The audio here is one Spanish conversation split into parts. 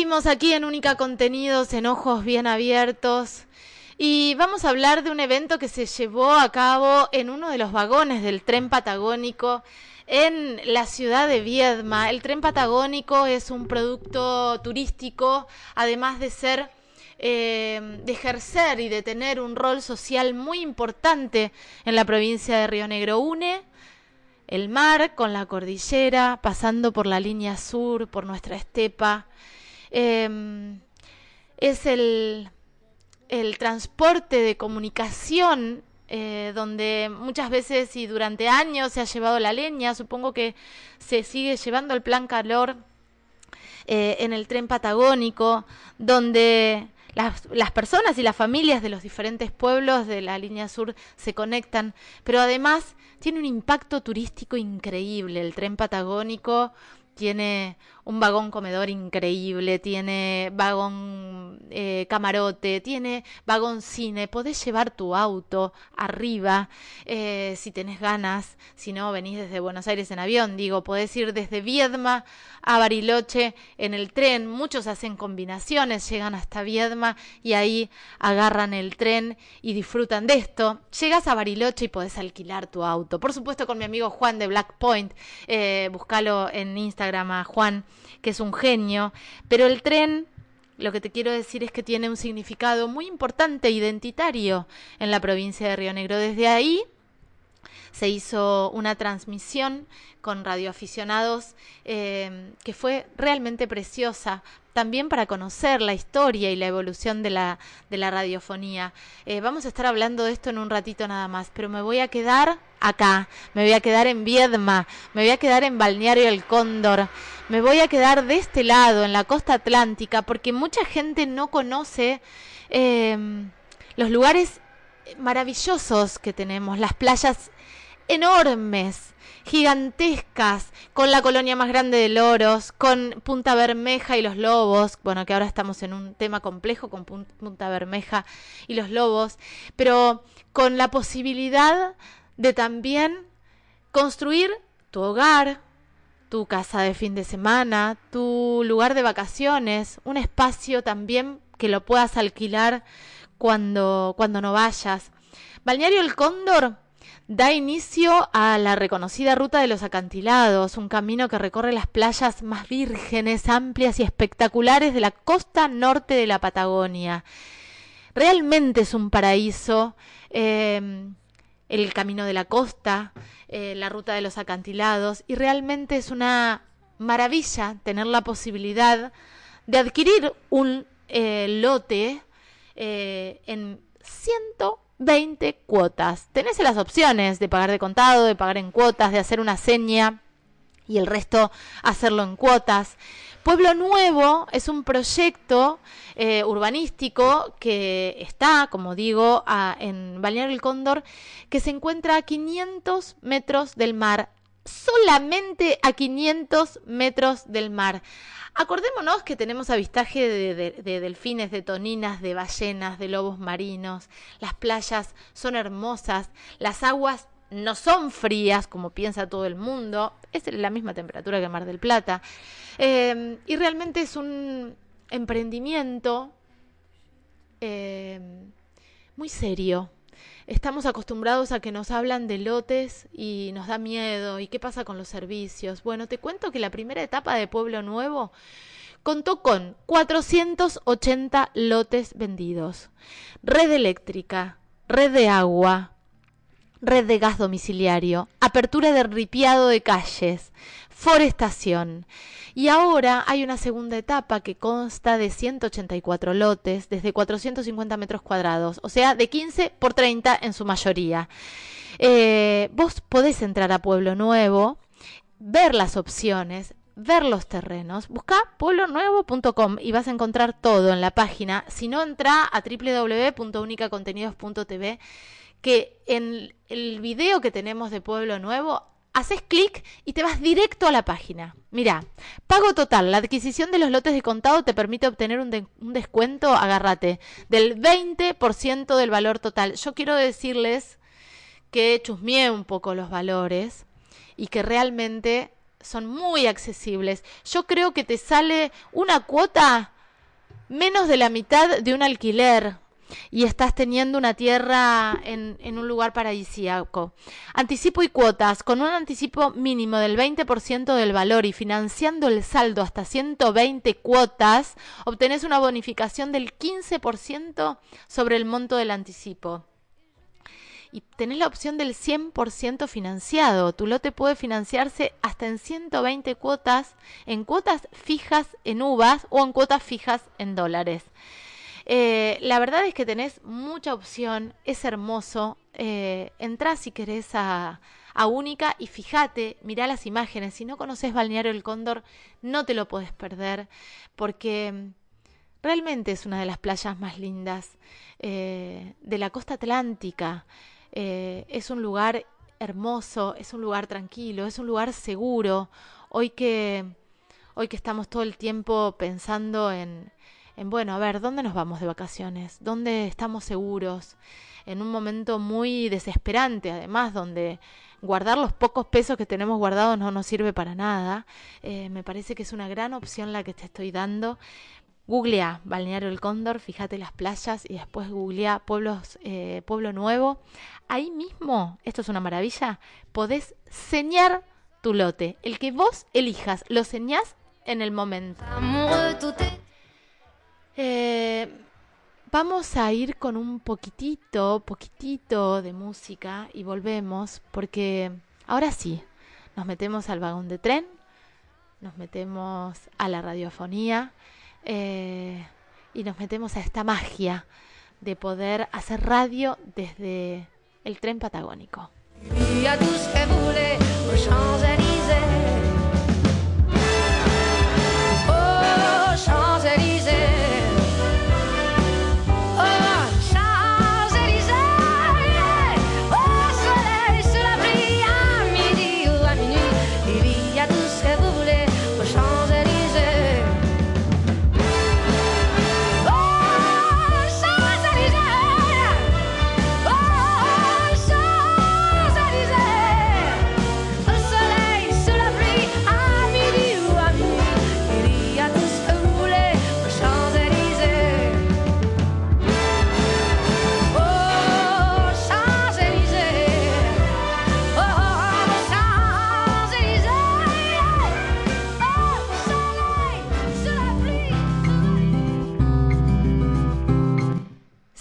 Seguimos aquí en Única Contenidos, en Ojos Bien Abiertos. Y vamos a hablar de un evento que se llevó a cabo en uno de los vagones del tren patagónico en la ciudad de Viedma. El tren patagónico es un producto turístico, además de ser eh, de ejercer y de tener un rol social muy importante en la provincia de Río Negro. Une el mar con la cordillera, pasando por la línea sur, por nuestra estepa. Em, es el, el, transporte de comunicación eh, donde muchas veces y durante años se ha llevado la leña, supongo que se sigue llevando el plan calor eh, en el tren patagónico, donde las, las, personas y las familias de los diferentes pueblos de la línea sur se conectan, pero además tiene un impacto turístico increíble. El tren patagónico tiene un vagón comedor increíble, tiene vagón eh, camarote, tiene vagón cine, podés llevar tu auto arriba eh, si tenés ganas, si no venís desde Buenos Aires en avión, digo, podés ir desde Viedma a Bariloche en el tren, muchos hacen combinaciones, llegan hasta Viedma y ahí agarran el tren y disfrutan de esto. Llegas a Bariloche y podés alquilar tu auto, por supuesto con mi amigo Juan de Black Point, eh, búscalo en Instagram a Juan que es un genio, pero el tren, lo que te quiero decir es que tiene un significado muy importante, identitario, en la provincia de Río Negro. Desde ahí se hizo una transmisión con radioaficionados eh, que fue realmente preciosa también para conocer la historia y la evolución de la, de la radiofonía. Eh, vamos a estar hablando de esto en un ratito nada más, pero me voy a quedar acá, me voy a quedar en Viedma, me voy a quedar en Balneario El Cóndor, me voy a quedar de este lado, en la costa atlántica, porque mucha gente no conoce eh, los lugares maravillosos que tenemos, las playas enormes, gigantescas, con la colonia más grande de loros, con Punta Bermeja y los lobos, bueno, que ahora estamos en un tema complejo con Punta Bermeja y los lobos, pero con la posibilidad de también construir tu hogar, tu casa de fin de semana, tu lugar de vacaciones, un espacio también que lo puedas alquilar cuando, cuando no vayas. Balneario El Cóndor da inicio a la reconocida ruta de los acantilados, un camino que recorre las playas más vírgenes, amplias y espectaculares de la costa norte de la Patagonia. Realmente es un paraíso. Eh, el camino de la costa, eh, la ruta de los acantilados, y realmente es una maravilla tener la posibilidad de adquirir un eh, lote en ciento 20 cuotas. Tenés las opciones de pagar de contado, de pagar en cuotas, de hacer una seña y el resto hacerlo en cuotas. Pueblo Nuevo es un proyecto eh, urbanístico que está, como digo, en Balneario el Cóndor, que se encuentra a 500 metros del mar, solamente a 500 metros del mar. Acordémonos que tenemos avistaje de, delfines, de toninas, de ballenas, de lobos marinos. Las playas son hermosas, las aguas no son frías como piensa todo el mundo, es la misma temperatura que Mar del Plata. Eh, y realmente es un emprendimiento eh, muy serio, estamos acostumbrados a que nos hablan de lotes y nos da miedo. ¿Y qué pasa con los servicios? Bueno, te cuento que la primera etapa de Pueblo Nuevo contó con 480 lotes vendidos. Red eléctrica, red de agua, red de gas domiciliario, apertura de ripiado de calles, forestación. Y ahora hay una segunda etapa que consta de 184 lotes desde 450 metros cuadrados, o sea, de 15 por 30 en su mayoría. Eh, vos podés entrar a Pueblo Nuevo, ver las opciones, ver los terrenos, busca pueblonuevo.com y vas a encontrar todo en la página. Si no, entra a www.unicacontenidos.tv que en el video que tenemos de Pueblo Nuevo haces clic y te vas directo a la página. Mira, pago total. La adquisición de los lotes de contado te permite obtener un, descuento, agárrate, del 20% del valor total. Yo quiero decirles que chusmeé un poco los valores y que realmente son muy accesibles. Yo creo que te sale una cuota menos de la mitad de un alquiler y estás teniendo una tierra en, un lugar paradisíaco. Anticipo y cuotas, con un anticipo mínimo del 20% del valor y financiando el saldo hasta 120 cuotas, obtenés una bonificación del 15% sobre el monto del anticipo y tenés la opción del 100% financiado. Tu lote puede financiarse hasta en 120 cuotas, en cuotas fijas en uvas o en cuotas fijas en dólares. Eh, la verdad es que tenés mucha opción, es hermoso. Eh, entrá si querés a, a Única y fíjate, mirá las imágenes. Si no conoces Balneario El Cóndor, no te lo puedes perder porque realmente es una de las playas más lindas eh, de la costa atlántica. Eh, es un lugar hermoso, es un lugar tranquilo, es un lugar seguro. Hoy que, hoy que estamos todo el tiempo pensando en, en, bueno, a ver, ¿dónde nos vamos de vacaciones? ¿Dónde estamos seguros? En un momento muy desesperante, además, donde guardar los pocos pesos que tenemos guardados no nos sirve para nada. Eh, me parece que es una gran opción la que te estoy dando. Googlea Balneario El Cóndor, fíjate las playas y después googlea eh, Pueblo Nuevo. Ahí mismo, esto es una maravilla, podés señar tu lote. El que vos elijas, lo señás en el momento. Eh, vamos a ir con un poquitito, poquitito de música y volvemos porque ahora sí, nos metemos al vagón de tren, nos metemos a la radiofonía eh, y nos metemos a esta magia de poder hacer radio desde el tren patagónico.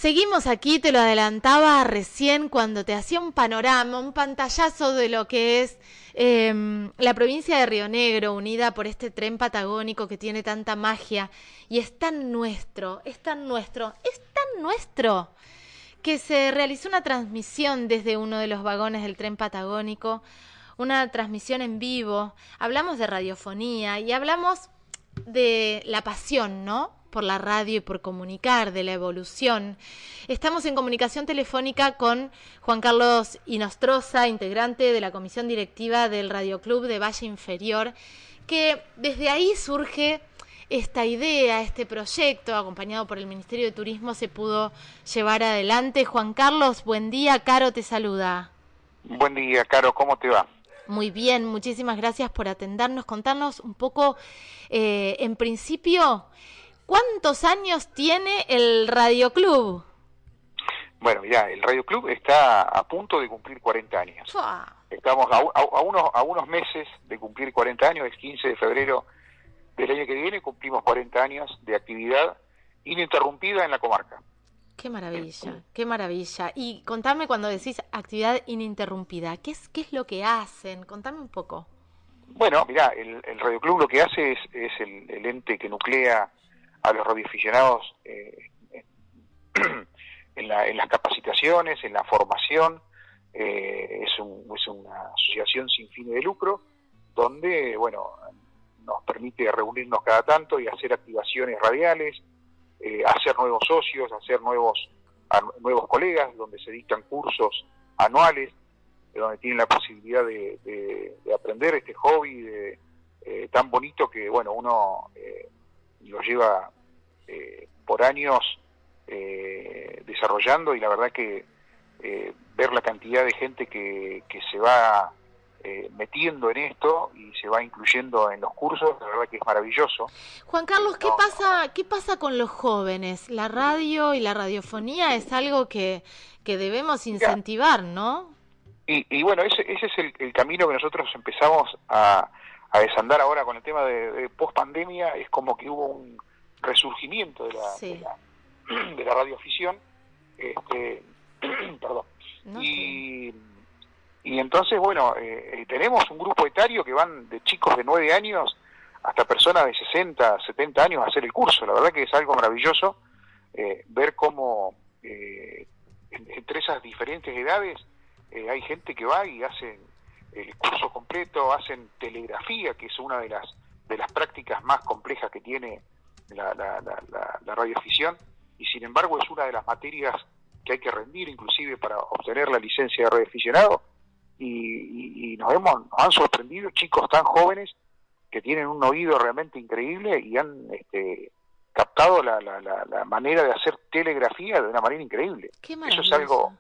Seguimos aquí, te lo adelantaba recién cuando te hacía un panorama, un pantallazo de lo que es em, la provincia de Río Negro, unida por este tren patagónico que tiene tanta magia y es tan nuestro, es tan nuestro, es tan nuestro, que se realizó una transmisión desde uno de los vagones del tren patagónico, una transmisión en vivo, hablamos de radiofonía y hablamos de la pasión, ¿no? Por la radio y por comunicar, de la evolución. Estamos en comunicación telefónica con Juan Carlos Inostroza, integrante de la comisión directiva del Radio Club de Valle Inferior, que desde ahí surge esta idea, este proyecto, acompañado por el Ministerio de Turismo, se pudo llevar adelante. Juan Carlos, buen día, Caro te saluda. Buen día, Caro, ¿cómo te va? Muy bien, muchísimas gracias por atendernos, contarnos un poco, eh, en principio, ¿Cuántos años tiene el Radio Club? Bueno, ya, el Radio Club está a punto de cumplir 40 años. Estamos a, unos, a unos meses de cumplir 40 años, es 15 de febrero del año que viene, cumplimos 40 años de actividad ininterrumpida en la comarca. Qué maravilla, qué maravilla. Y contame cuando decís actividad ininterrumpida, ¿qué es, qué es lo que hacen? Contame un poco. Bueno, mira, el, Radio Club lo que hace es, es el ente que nuclea a los radioaficionados eh, en, las capacitaciones, en la formación. Eh, es, una asociación sin fines de lucro donde, bueno, nos permite reunirnos cada tanto y hacer activaciones radiales, eh, hacer nuevos socios, hacer nuevos, nuevos colegas, donde se dictan cursos anuales, donde tienen la posibilidad de, aprender este hobby de, tan bonito que, bueno, uno lo lleva eh, por años eh, desarrollando y la verdad que eh, ver la cantidad de gente que, que se va eh, metiendo en esto y se va incluyendo en los cursos, la verdad que es maravilloso. Juan Carlos, ¿qué pasa, qué pasa con los jóvenes? La radio y la radiofonía es algo que, que debemos incentivar, ¿no? Y, bueno, ese, ese es el, camino que nosotros empezamos a, desandar ahora con el tema de, post pandemia, es como que hubo un resurgimiento de la, de la, de la radioafición, este, perdón, y y entonces, bueno, eh, eh, tenemos un grupo etario que van de chicos de 9 años hasta personas de 60, 70 años a hacer el curso. La verdad que es algo maravilloso eh, ver cómo entre esas diferentes edades hay gente que va y hacen el curso completo, hacen telegrafía, que es una de las, de las prácticas más complejas que tiene la, la, la, la radioafición, y sin embargo es una de las materias que hay que rendir inclusive para obtener la licencia de radioaficionado y, nos, hemos, han sorprendido chicos tan jóvenes que tienen un oído realmente increíble y han este, captado la, la, manera de hacer telegrafía de una manera increíble. Eso es algo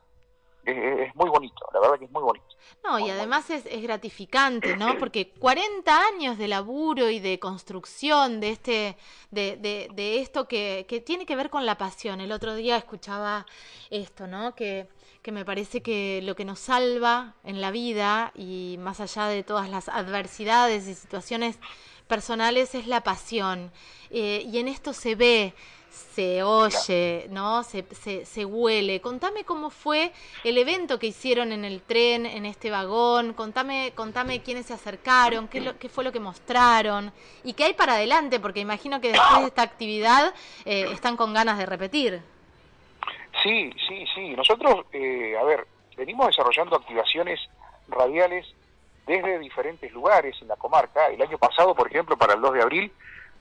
es, muy bonito, la verdad que es muy bonito. No, y además es, es, gratificante, ¿no? Porque 40 años de laburo y de construcción de este, de, de, de esto que, que, tiene que ver con la pasión. El otro día escuchaba esto, ¿no? Que, que me parece que lo que nos salva en la vida y más allá de todas las adversidades y situaciones personales es la pasión. Eh, y en esto se ve, se oye, ¿no? Se, se, huele. Contame cómo fue el evento que hicieron en el tren, en este vagón. Contame, contame quiénes se acercaron, qué, lo, qué fue lo que mostraron y qué hay para adelante, porque imagino que después de esta actividad eh, están con ganas de repetir. Sí, sí, sí. Nosotros, eh, a ver, venimos desarrollando activaciones radiales desde diferentes lugares en la comarca. El año pasado, por ejemplo, para el 2 de abril,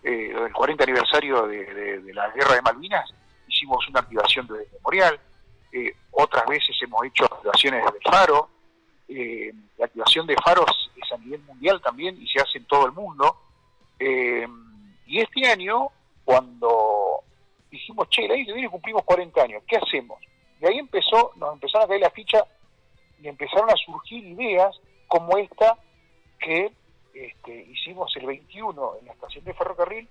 eh, el 40 aniversario de, la Guerra de Malvinas, hicimos una activación de memorial. Eh, otras veces hemos hecho activaciones de Faro. Eh, la activación de faros es a nivel mundial también y se hace en todo el mundo. Eh, y este año, cuando dijimos, che, el año que viene cumplimos 40 años, ¿qué hacemos? Y ahí empezó, nos empezaron a caer la ficha y empezaron a surgir ideas como esta que este, hicimos el 21 en la estación de ferrocarril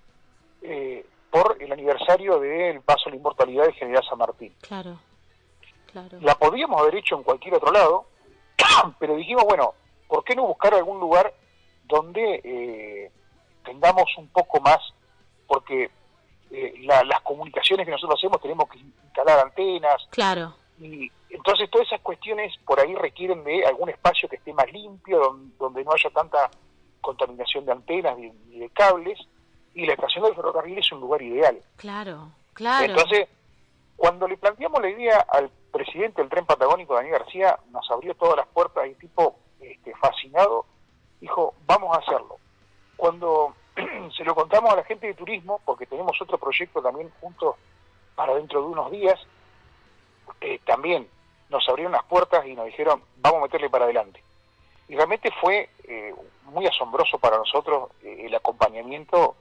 eh, por el aniversario del paso a la inmortalidad de General San Martín. Claro, claro. La podríamos haber hecho en cualquier otro lado, pero dijimos, bueno, ¿por qué no buscar algún lugar donde eh, tengamos un poco más, porque eh, las comunicaciones que nosotros hacemos tenemos que instalar antenas. Claro. Y entonces todas esas cuestiones por ahí requieren de algún espacio que esté más limpio, donde, no haya tanta contaminación de antenas ni, de cables. Y la estación del ferrocarril es un lugar ideal. Claro, claro. Entonces, cuando le planteamos la idea al presidente del tren patagónico, Daniel García, nos abrió todas las puertas y tipo este, fascinado, dijo, vamos a hacerlo. Cuando se lo contamos a la gente de turismo, porque tenemos otro proyecto también juntos para dentro de unos días, eh, también nos abrieron las puertas y nos dijeron, vamos a meterle para adelante. Y realmente fue eh, muy asombroso para nosotros eh, el acompañamiento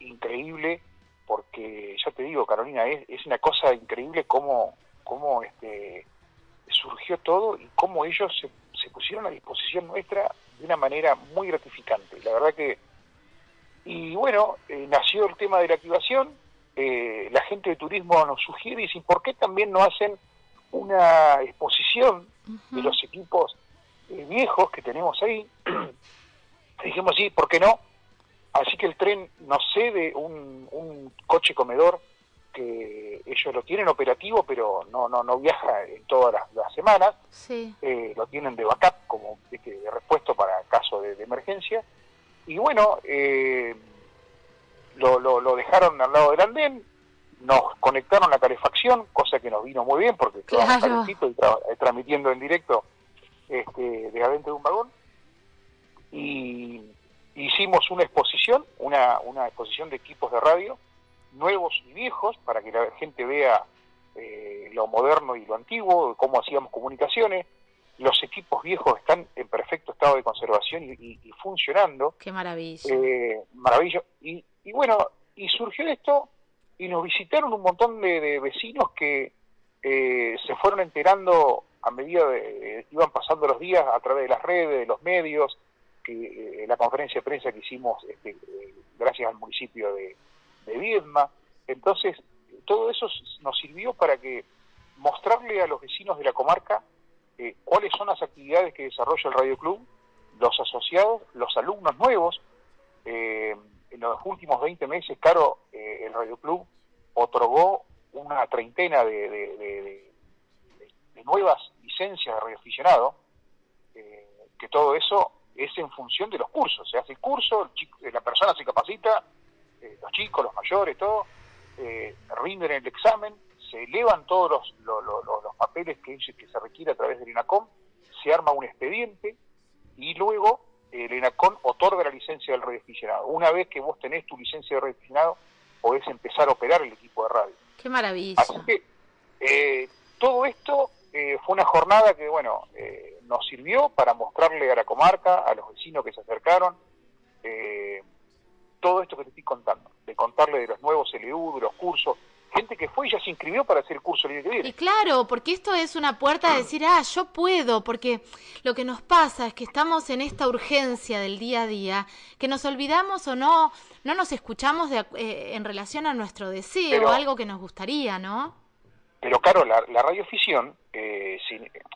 increíble, porque ya te digo, Carolina, es, es una cosa increíble cómo, cómo este, surgió todo y cómo ellos se, se pusieron a disposición nuestra de una manera muy gratificante. La verdad que y bueno, eh, nació el tema de la activación, eh, la gente de turismo nos sugiere y dicen, ¿por qué también no hacen una exposición de los equipos eh, viejos que tenemos ahí? Dijimos, sí, ¿por qué no? Así que el tren nos cede un, un coche comedor que ellos lo tienen operativo, pero no no no viaja en todas las, semanas. Sí. lo tienen de backup, como de, de repuesto para caso de emergencia y bueno, eh, lo, lo, dejaron al lado del andén, nos conectaron la calefacción, cosa que nos vino muy bien porque estábamos calentitos y eh, transmitiendo en directo este, de adentro de un vagón. Y hicimos una exposición, una, una exposición de equipos de radio, nuevos y viejos, para que la gente vea eh, lo moderno y lo antiguo, cómo hacíamos comunicaciones, los equipos viejos están en perfecto estado de conservación y, funcionando. Qué maravilla. Eh, maravilloso. Y, bueno, y surgió esto y nos visitaron un montón de, vecinos que eh, se fueron enterando a medida de iban pasando los días a través de las redes, de los medios, que la conferencia de prensa que hicimos este, gracias al municipio de, de Viedma. Entonces, todo eso nos sirvió para que mostrarle a los vecinos de la comarca eh, cuáles son las actividades que desarrolla el Radio Club, los asociados, los alumnos nuevos. Eh, en los últimos 20 meses, Caro, eh, el Radio Club otorgó una treintena de, de, nuevas licencias de radioaficionado, que todo eso es en función de los cursos. Se hace el curso, la persona se capacita, los chicos, los mayores, todo, rinden el examen, se elevan todos los, los, papeles que, que se requiere a través del INACOM, se arma un expediente y luego el INACOM otorga la licencia del radioaficionado. Una vez que vos tenés tu licencia de radioaficionado, podés empezar a operar el equipo de radio. Qué maravilla. Así que eh, todo esto eh, fue una jornada que, bueno, eh, nos sirvió para mostrarle a la comarca, a los vecinos que se acercaron, todo esto que te estoy contando, de contarle de los nuevos LU, de los cursos, gente que fue y ya se inscribió para hacer el curso libre Y claro, porque esto es una puerta de decir, ah, yo puedo, porque lo que nos pasa es que estamos en esta urgencia del día a día, que nos olvidamos o no, no nos escuchamos de, eh, en relación a nuestro deseo, algo que nos gustaría, ¿no? Pero claro, la, la radioficción, eh,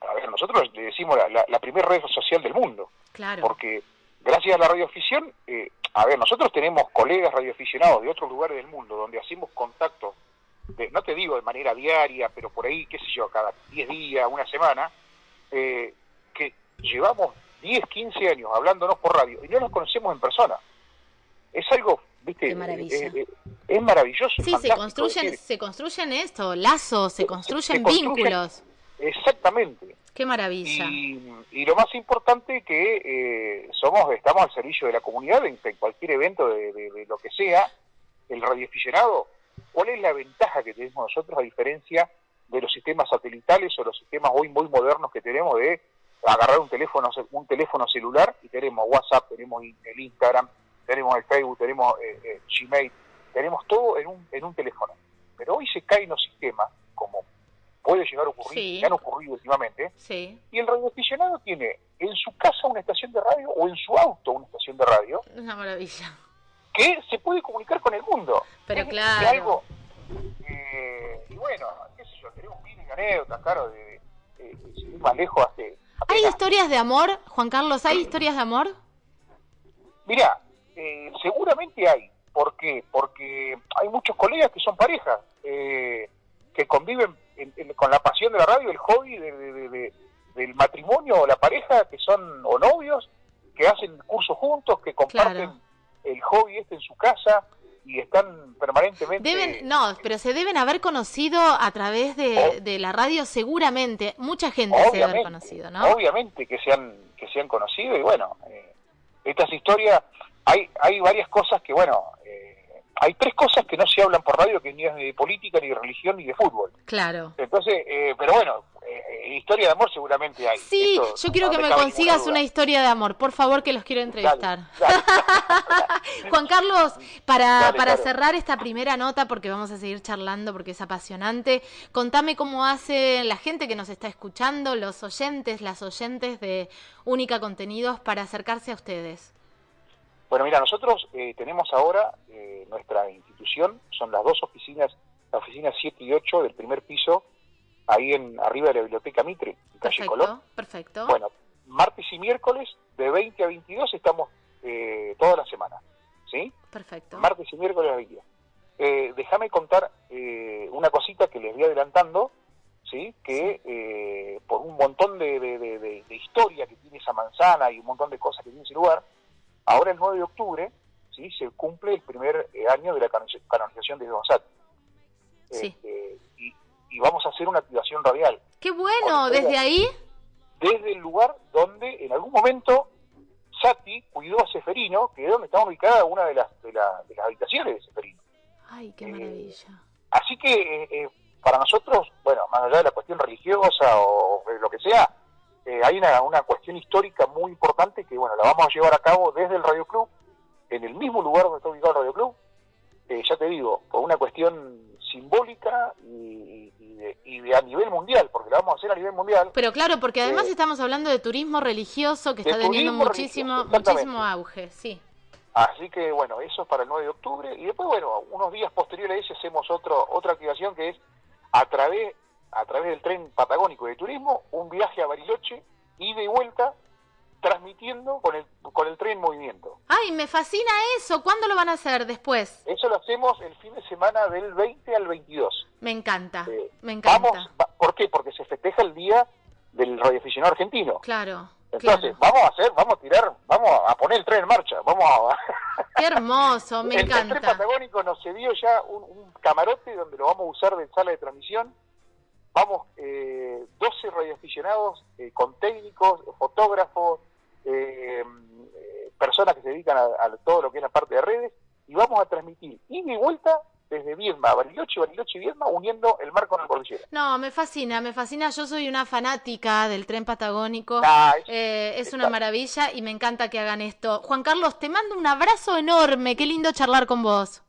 a ver, nosotros le decimos la, la, primera red social del mundo. Claro. Porque gracias a la radioficción, eh, a ver, nosotros tenemos colegas radioaficionados de otros lugares del mundo donde hacemos contacto no te digo de manera diaria, pero por ahí, qué sé yo, cada 10 días, una semana, eh, que llevamos 10, 15 años hablándonos por radio y no nos conocemos en persona. Es algo, viste, es, maravilloso. Sí, se construyen, se construyen esto, lazos, se construyen vínculos. Exactamente. Qué maravilla. Y, lo más importante que eh, somos, estamos al servicio de la comunidad en, cualquier evento de, de, lo que sea. El radioaficionado ¿Cuál es la ventaja que tenemos nosotros a diferencia de los sistemas satelitales o los sistemas hoy muy modernos que tenemos de agarrar un teléfono un teléfono celular y tenemos WhatsApp, tenemos el Instagram, tenemos el Facebook, tenemos eh, eh, Gmail, tenemos todo en un, en un teléfono. Pero hoy se caen los sistemas, como puede llegar a ocurrir, y han ocurrido últimamente, y el radioaficionado tiene en su casa una estación de radio o en su auto una estación de radio. Una maravilla que se puede comunicar con el mundo. Pero claro. Eh, y bueno, qué sé yo, tenemos miles de anécdotas, claro, de, de, más lejos hace... ¿Hay historias de amor, Juan Carlos? ¿Hay historias de amor? Mira, eh, seguramente hay. ¿Por qué? Porque hay muchos colegas que son parejas, eh, que conviven con la pasión de la radio, el hobby de, del matrimonio o la pareja, que son o novios, que hacen cursos juntos, que comparten el hobby este en su casa y están permanentemente... Deben, no, pero se deben haber conocido a través de, de la radio seguramente. Mucha gente se debe haber conocido, ¿no? Obviamente que se han, que se han conocido y bueno, eh, estas historias, hay, hay varias cosas que, bueno, eh, hay tres cosas que no se hablan por radio, que ni es de política, ni de religión, ni de fútbol. Claro. Entonces, eh, pero bueno, eh, historia de amor seguramente hay. Sí, yo quiero que me consigas una historia de amor, por favor, que los quiero entrevistar. Juan Carlos, para, para cerrar esta primera nota, porque vamos a seguir charlando porque es apasionante, contame cómo hace la gente que nos está escuchando, los oyentes, las oyentes de Única Contenidos, para acercarse a ustedes. Bueno, mira, nosotros eh, tenemos ahora eh, nuestra institución, son las dos oficinas, la oficina 7 y 8 del primer piso, ahí en arriba de la biblioteca Mitre, en calle Colón. Perfecto. Bueno, martes y miércoles de 20 a 22 estamos eh, toda la semana, ¿sí? Perfecto. Martes y miércoles a 22. Eh, déjame contar eh, una cosita que les voy adelantando, ¿sí? Que eh, por un montón de, de, historia que tiene esa manzana y un montón de cosas que tiene ese lugar, ahora el 9 de octubre, ¿sí? Se cumple el primer año de la canonización de Don Sat. Sí. Este, y vamos a hacer una activación radial. ¡Qué bueno! ¿Desde ahí? Desde el lugar donde en algún momento Sati cuidó a Seferino, que es donde estaba ubicada una de las, de, las habitaciones de Seferino. ¡Ay, qué eh, maravilla! Así que eh, eh, para nosotros, bueno, más allá de la cuestión religiosa o lo que sea, hay una, una cuestión histórica muy importante que, bueno, la vamos a llevar a cabo desde el Radio Club, en el mismo lugar donde está ubicado el Radio Club, eh, ya te digo, por una cuestión simbólica y, de, a nivel mundial, porque lo vamos a hacer a nivel mundial. Pero claro, porque además eh, estamos hablando de turismo religioso que está teniendo muchísimo, muchísimo auge, sí. Así que bueno, eso es para el 9 de octubre y después bueno, unos días posteriores a ese hacemos otro, otra activación que es a través a través del tren patagónico de turismo, un viaje a Bariloche, ida y vuelta, transmitiendo con el, con el tren en movimiento. ¡Ay, me fascina eso! ¿Cuándo lo van a hacer después? Eso lo hacemos el fin de semana del 20 al 22. Me encanta, eh, me encanta. Vamos, ¿Por qué? Porque se festeja el día del radioaficionado argentino. Claro. Entonces, vamos a hacer, vamos a tirar, vamos a poner el tren en marcha, vamos a... Qué hermoso, me encanta. El tren patagónico nos cedió ya un, un, camarote donde lo vamos a usar de sala de transmisión vamos eh, 12 radioaficionados eh, con técnicos, fotógrafos, eh, personas que se dedican a, todo lo que es la parte de redes, y vamos a transmitir ida y vuelta desde Viedma Bariloche, Bariloche y Viedma, uniendo el mar con la cordillera. No, me fascina, me fascina. Yo soy una fanática del tren patagónico. Ah, es, eh, es una maravilla y me encanta que hagan esto. Juan Carlos, te mando un abrazo enorme. Qué lindo charlar con vos.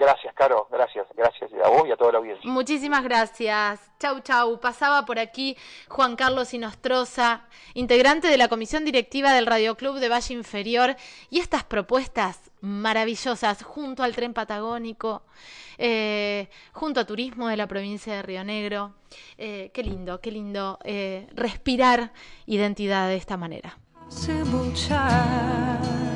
Gracias, Caro, gracias, gracias a vos y a toda la audiencia. Muchísimas gracias. Chau, chau. Pasaba por aquí Juan Carlos Inostroza, integrante de la comisión directiva del Radio Club de Valle Inferior, y estas propuestas maravillosas junto al tren patagónico, eh, junto a turismo de la provincia de Río Negro. Eh, qué lindo, qué lindo eh, respirar identidad de esta manera.